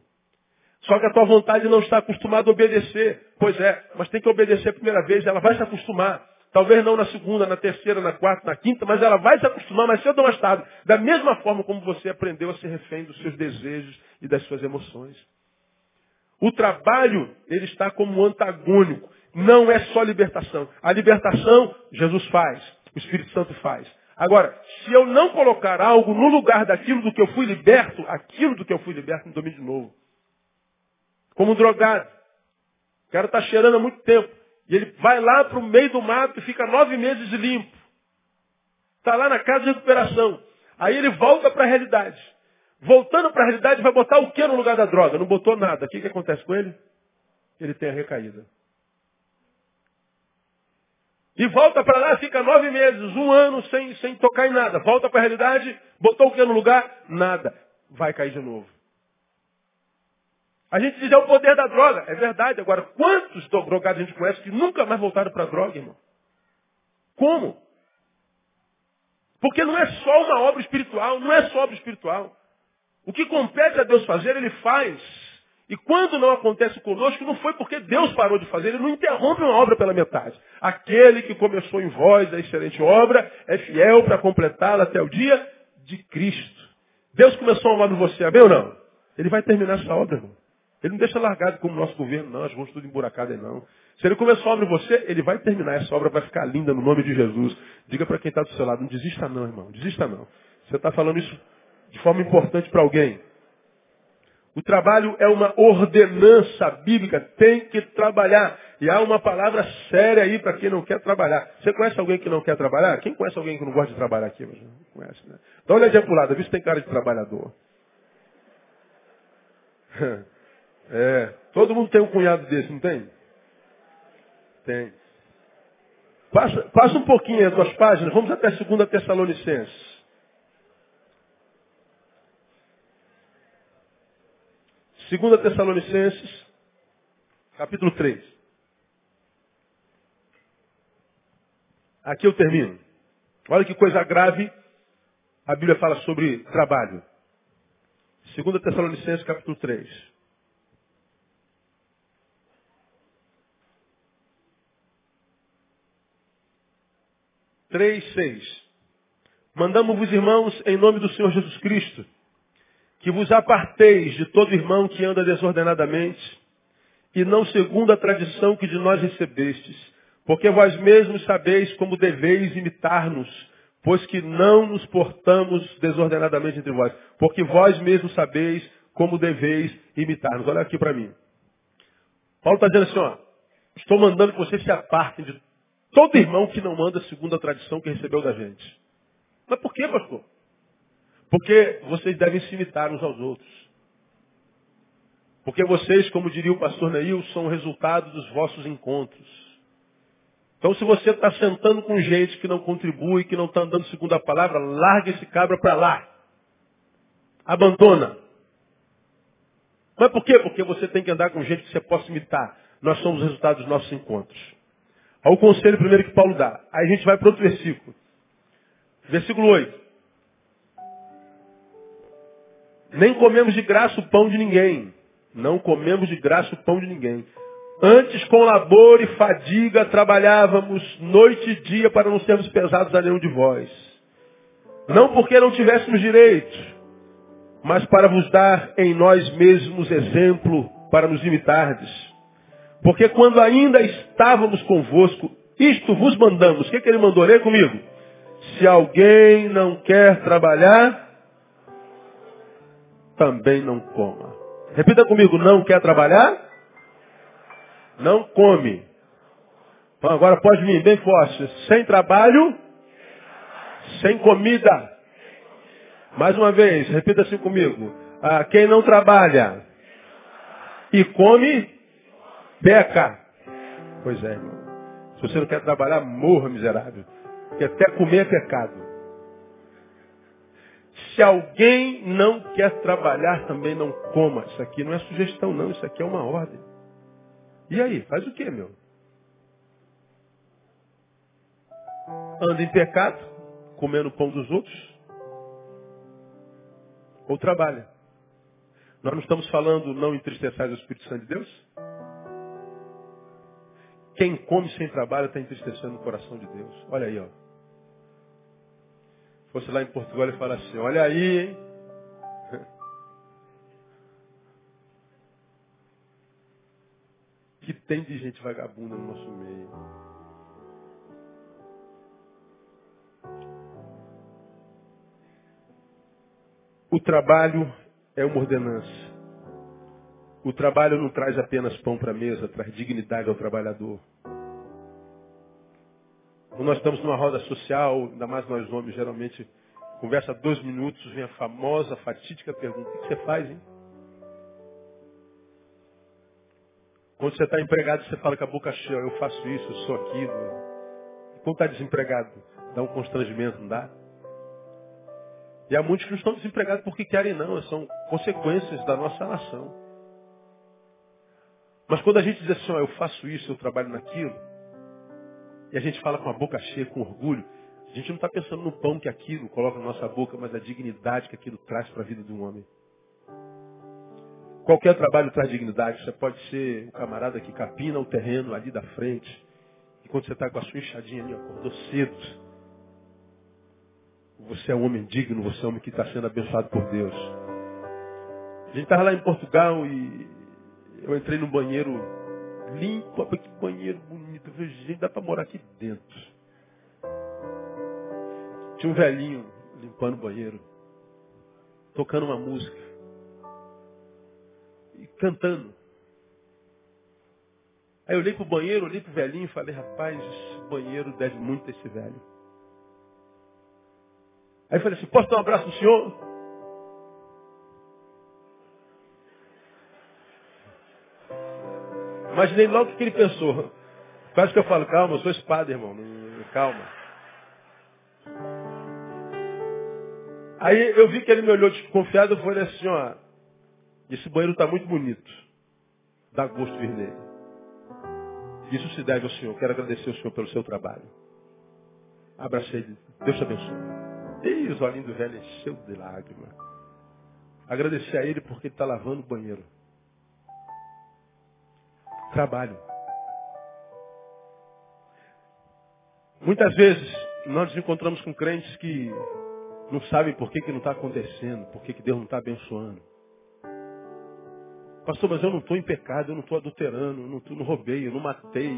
Só que a tua vontade não está acostumada a obedecer. Pois é, mas tem que obedecer a primeira vez, ela vai se acostumar. Talvez não na segunda, na terceira, na quarta, na quinta, mas ela vai se acostumar mais cedo ou mais tarde. Da mesma forma como você aprendeu a ser refém dos seus desejos e das suas emoções. O trabalho, ele está como antagônico. Não é só libertação. A libertação, Jesus faz. O Espírito Santo faz. Agora, se eu não colocar algo no lugar daquilo do que eu fui liberto, aquilo do que eu fui liberto me domina de novo. Como um drogado. O cara está cheirando há muito tempo. E ele vai lá para o meio do mato e fica nove meses limpo. Está lá na casa de recuperação. Aí ele volta para a realidade. Voltando para a realidade, vai botar o que no lugar da droga? Não botou nada. O que, que acontece com ele? Ele tem a recaída. E volta para lá, fica nove meses, um ano sem, sem tocar em nada. Volta para a realidade, botou o que no lugar? Nada. Vai cair de novo. A gente diz é o poder da droga. É verdade. Agora, quantos drogados a gente conhece que nunca mais voltaram para a droga, irmão? Como? Porque não é só uma obra espiritual, não é só obra espiritual. O que compete a Deus fazer, ele faz. E quando não acontece conosco, não foi porque Deus parou de fazer, ele não interrompe uma obra pela metade. Aquele que começou em vós a excelente obra é fiel para completá-la até o dia de Cristo. Deus começou uma obra em você, amém ou não? Ele vai terminar essa obra, irmão. Ele não deixa largado como o nosso governo, não, as mãos tudo emburacadas, não. Se ele começou a obra em você, ele vai terminar. Essa obra vai ficar linda no nome de Jesus. Diga para quem está do seu lado, não desista não, irmão. Desista não. Você está falando isso de forma importante para alguém. O trabalho é uma ordenança bíblica, tem que trabalhar. E há uma palavra séria aí para quem não quer trabalhar. Você conhece alguém que não quer trabalhar? Quem conhece alguém que não gosta de trabalhar aqui? Não conhece, né? Dá uma olhadinha pro lado, vê se tem cara de trabalhador. É, todo mundo tem um cunhado desse, não tem? Tem. Passa, passa um pouquinho as tuas páginas, vamos até a segunda Tessalonicenses. Segunda Tessalonicenses, capítulo 3. Aqui eu termino. Olha que coisa grave a Bíblia fala sobre trabalho. Segunda Tessalonicenses, capítulo 3. Três, seis. Mandamos-vos, irmãos, em nome do Senhor Jesus Cristo, que vos aparteis de todo irmão que anda desordenadamente, e não segundo a tradição que de nós recebestes, porque vós mesmos sabeis como deveis imitar-nos, pois que não nos portamos desordenadamente entre vós, porque vós mesmos sabeis como deveis imitar-nos. Olha aqui para mim. Paulo está dizendo assim, ó, estou mandando que vocês se apartem de todo irmão que não anda segundo a tradição que recebeu da gente. Mas por que, pastor? Porque vocês devem se imitar uns aos outros. Porque vocês, como diria o pastor Neil, são o resultado dos vossos encontros. Então, se você está sentando com gente que não contribui, que não está andando segundo a palavra, larga esse cabra para lá. Abandona. Mas por quê? Porque você tem que andar com gente que você possa imitar. Nós somos o resultado dos nossos encontros. Olha o conselho primeiro que Paulo dá. Aí a gente vai para outro versículo. Versículo 8. Nem comemos de graça o pão de ninguém. Não comemos de graça o pão de ninguém. Antes, com labor e fadiga, trabalhávamos noite e dia para não sermos pesados a nenhum de vós. Não porque não tivéssemos direito, mas para vos dar em nós mesmos exemplo para nos imitardes. Porque quando ainda estávamos convosco, isto vos mandamos. O que, que ele mandou? Lê comigo. Se alguém não quer trabalhar, também não coma. Repita comigo, não quer trabalhar? Não come. Então agora pode vir bem forte. Sem trabalho, sem comida. Mais uma vez, repita assim comigo. Ah, quem não trabalha e come, peca. Pois é, irmão. Se você não quer trabalhar, morra, miserável. Porque até comer é pecado. Se alguém não quer trabalhar, também não coma. Isso aqui não é sugestão, não. Isso aqui é uma ordem. E aí, faz o que, meu? Anda em pecado, comendo o pão dos outros? Ou trabalha? Nós não estamos falando não entristeçais o Espírito Santo de Deus? Quem come sem trabalho está entristecendo o coração de Deus. Olha aí, ó fosse lá em Portugal e falar assim, olha aí, hein? Que tem de gente vagabunda no nosso meio. O trabalho é uma ordenança. O trabalho não traz apenas pão para a mesa, traz dignidade ao trabalhador. Quando nós estamos numa roda social, ainda mais nós homens, geralmente, conversa dois minutos, vem a famosa, fatídica pergunta, o que você faz, hein? Quando você está empregado, você fala com a boca cheia, eu faço isso, eu sou aquilo. E quando está desempregado, dá um constrangimento, não dá? E há muitos que não estão desempregados porque querem, não, são consequências da nossa nação. Mas quando a gente diz assim, ó, eu faço isso, eu trabalho naquilo, e a gente fala com a boca cheia, com orgulho, a gente não está pensando no pão que aquilo coloca na nossa boca, mas a dignidade que aquilo traz para a vida de um homem. Qualquer trabalho traz dignidade. Você pode ser o camarada que capina o terreno ali da frente. E quando você está com a sua enxadinha ali, acordou cedo. Você é um homem digno, você é um homem que está sendo abençoado por Deus. A gente estava lá em Portugal e eu entrei no banheiro limpo, que banheiro bonito. Eu falei, gente, dá para morar aqui dentro. Tinha um velhinho limpando o banheiro, tocando uma música e cantando. Aí eu olhei pro banheiro, olhei pro velhinho e falei, rapaz, esse banheiro deve muito a esse velho. Aí eu falei assim, posso dar um abraço no senhor? Imaginei logo o que ele pensou. Quase que eu falo, calma, eu sou espada, irmão. Calma. Aí eu vi que ele me olhou desconfiado e falei assim, ó, esse banheiro está muito bonito. Dá gosto vir nele. Isso se deve ao Senhor. Quero agradecer ao Senhor pelo seu trabalho. Abracei ele. Deus te abençoe. E os olhinhos do velho encheu de lágrima. Agradecer a ele porque ele está lavando o banheiro. Trabalho. Muitas vezes nós nos encontramos com crentes que não sabem por que, que não está acontecendo, por que, que Deus não está abençoando. Pastor, mas eu não estou em pecado, eu não estou adulterando, eu não, não roubei, eu não matei,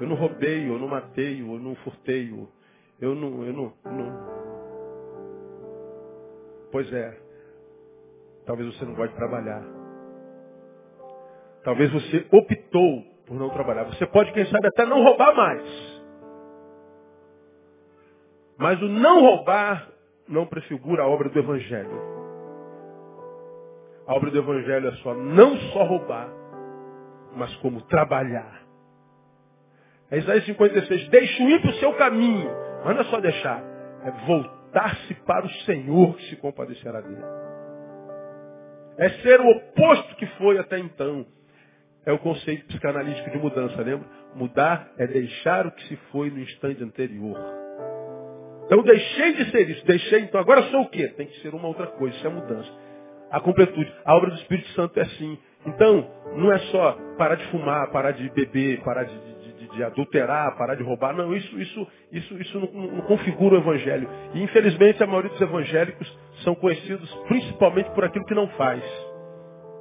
eu não roubei, eu não matei, eu não furtei, eu não, eu não, não. Pois é, talvez você não goste de trabalhar. Talvez você optou por não trabalhar. Você pode, quem sabe, até não roubar mais. Mas o não roubar não prefigura a obra do Evangelho. A obra do Evangelho é só não só roubar, mas como trabalhar. É Isaías 56, deixe ir para o seu caminho. Mas não é só deixar, é voltar-se para o Senhor que se compadecerá dele. É ser o oposto que foi até então. É o conceito psicanalítico de mudança, lembra? Mudar é deixar o que se foi no instante anterior. Então deixei de ser isso, deixei, então agora sou o quê? Tem que ser uma outra coisa, isso é mudança a completude. A obra do Espírito Santo é assim. Então, não é só parar de fumar, parar de beber, parar de, de, de, de adulterar, parar de roubar. Não, isso, isso, isso, isso não, não, configura o Evangelho. E infelizmente a maioria dos evangélicos são conhecidos principalmente por aquilo que não faz.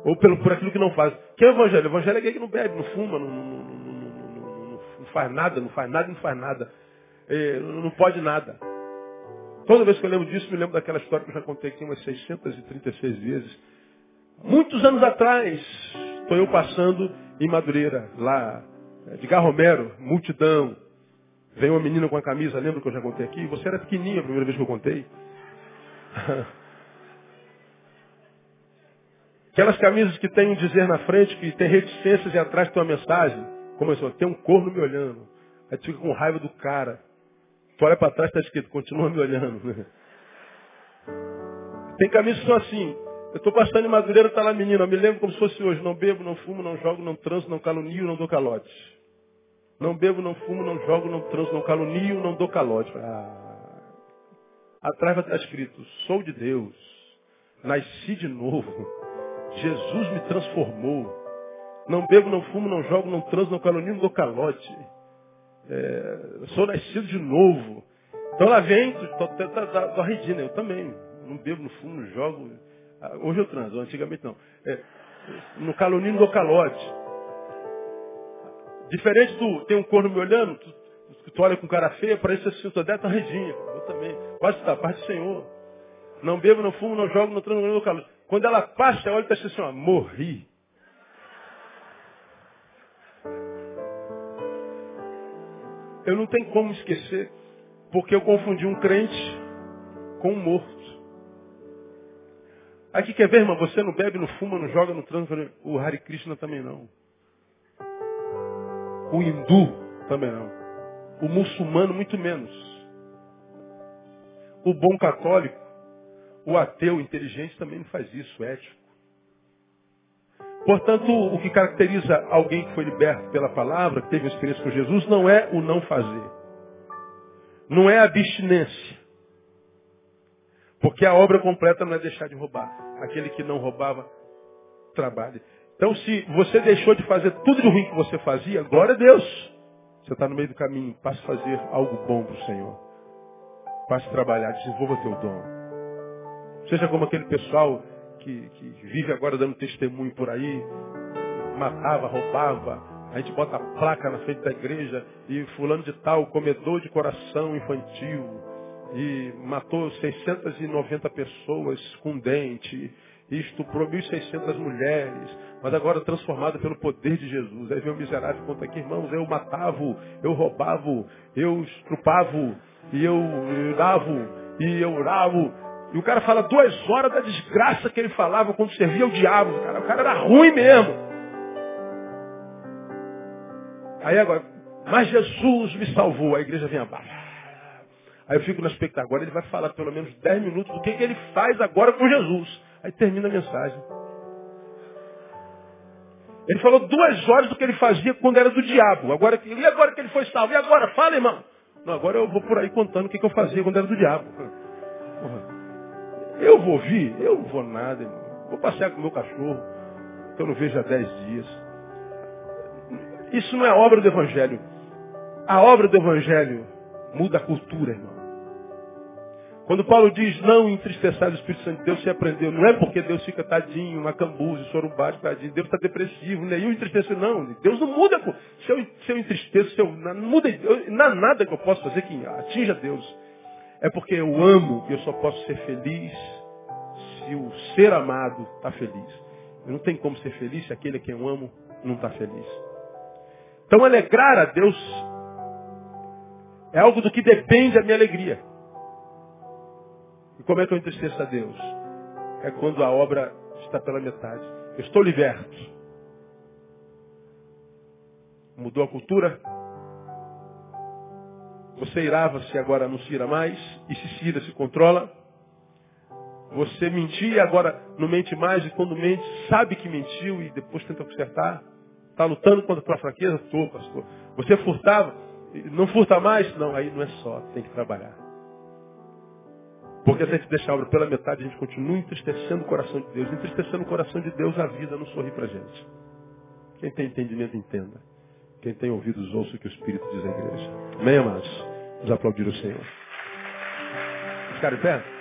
Ou pelo, por aquilo que não faz. Que é o Evangelho? O Evangelho é aquele que não bebe, não fuma, não, não, não faz nada, não faz nada, não faz nada. É, não pode nada. Toda vez que eu lembro disso, me lembro daquela história que eu já contei aqui umas 636 vezes. Muitos anos atrás, estou eu passando em Madureira, lá, é, de Garromero, multidão. Vem uma menina com a camisa, lembra que eu já contei aqui? Você era pequenininha a primeira vez que eu contei. Aquelas camisas que tem um dizer na frente, que tem reticências e atrás tem uma mensagem. Começou, tem um corno me olhando. Aí tu fica com raiva do cara. Tu olha para trás, está escrito, continua me olhando. Tem camisas que são assim. Eu estou passando em Madureira, está lá menina. Me lembro como se fosse hoje. Não bebo, não fumo, não jogo, não transo, não calunio, não dou calote. Não bebo, não fumo, não jogo, não transo, não calunio, não dou calote. Ah. Atrás vai estar escrito, sou de Deus. Nasci de novo. Jesus me transformou. Não bebo, não fumo, não jogo, não transo, não calunio, não dou calote é, sou nascido de novo. Então lá vem, tô, tô, tô, tô Eu também. Não bebo, não fumo, não jogo. Ah, hoje eu transo, antigamente não. É, no calunio do calote. Diferente do tem um corno me olhando, tu, tu olha com cara feia, parece assim, eu dentro da redinha. Eu também. Quase está, paz do Senhor. Não bebo, não fumo, não jogo, não transo, não calote. Quando ela passa, olha e está assim, ó, morri. Eu não tenho como esquecer, porque eu confundi um crente com um morto. Aqui quer ver, irmão? Você não bebe, não fuma, não joga, no trânsito. O Hare Krishna também não. O hindu também não. O muçulmano muito menos. O bom católico, o ateu inteligente também não faz isso, ético. Portanto, o que caracteriza alguém que foi liberto pela palavra, que teve uma experiência com Jesus, não é o não fazer. Não é a abstinência. Porque a obra completa não é deixar de roubar. Aquele que não roubava, trabalha. Então, se você deixou de fazer tudo de ruim que você fazia, glória a Deus. Você está no meio do caminho. Passe a fazer algo bom para o Senhor. Passe a trabalhar, desenvolva teu dom. Seja como aquele pessoal que, que vive agora dando testemunho por aí, matava, roubava, a gente bota a placa na frente da igreja e fulano de tal, comedor de coração infantil, e matou 690 pessoas com dente, e estuprou 1.600 mulheres, mas agora transformada pelo poder de Jesus. Aí vem o miserável e conta aqui, irmãos, eu matava, eu roubava, eu estrupava, e eu, eu dava, e eu orava, e o cara fala duas horas da desgraça que ele falava quando servia o diabo. Cara. O cara era ruim mesmo. Aí agora, mas Jesus me salvou. A igreja vem abaixo. Aí eu fico na expectativa. Agora ele vai falar pelo menos 10 minutos do que, que ele faz agora com Jesus. Aí termina a mensagem. Ele falou duas horas do que ele fazia quando era do diabo. Agora, e agora que ele foi salvo? E agora? Fala, irmão. Não, agora eu vou por aí contando o que, que eu fazia quando era do diabo. Eu vou ouvir? Eu não vou nada, irmão. Vou passear com o meu cachorro, que eu não vejo há dez dias. Isso não é obra do Evangelho. A obra do Evangelho muda a cultura, irmão. Quando Paulo diz não entristeçar o Espírito Santo de Deus, se aprendeu. Não é porque Deus fica tadinho, uma cambuza, sorubate, tadinho. Deus está depressivo, nenhum entristecer, não. Deus não muda. Se eu, se eu entristeço, se eu, não muda, eu, não há nada que eu possa fazer que atinja Deus. É porque eu amo e eu só posso ser feliz se o ser amado está feliz. Eu não tem como ser feliz se aquele a quem eu amo não está feliz. Então alegrar a Deus é algo do que depende a minha alegria. E como é que eu entristeço a Deus? É quando a obra está pela metade. Eu estou liberto. Mudou a cultura? Você irava-se agora não se ira mais. E se se ira se controla. Você mentia agora não mente mais. E quando mente, sabe que mentiu e depois tenta consertar. Está lutando contra a tua fraqueza? Estou, pastor. Você furtava? Não furta mais? Não, aí não é só. Tem que trabalhar. Porque se a gente deixa a obra pela metade, a gente continua entristecendo o coração de Deus. Entristecendo o coração de Deus, a vida não sorri para gente. Quem tem entendimento, entenda. Quem tem ouvidos, ouça o que o Espírito diz à igreja. Amém, amados? Vamos aplaudir o Senhor. Ficar em pé?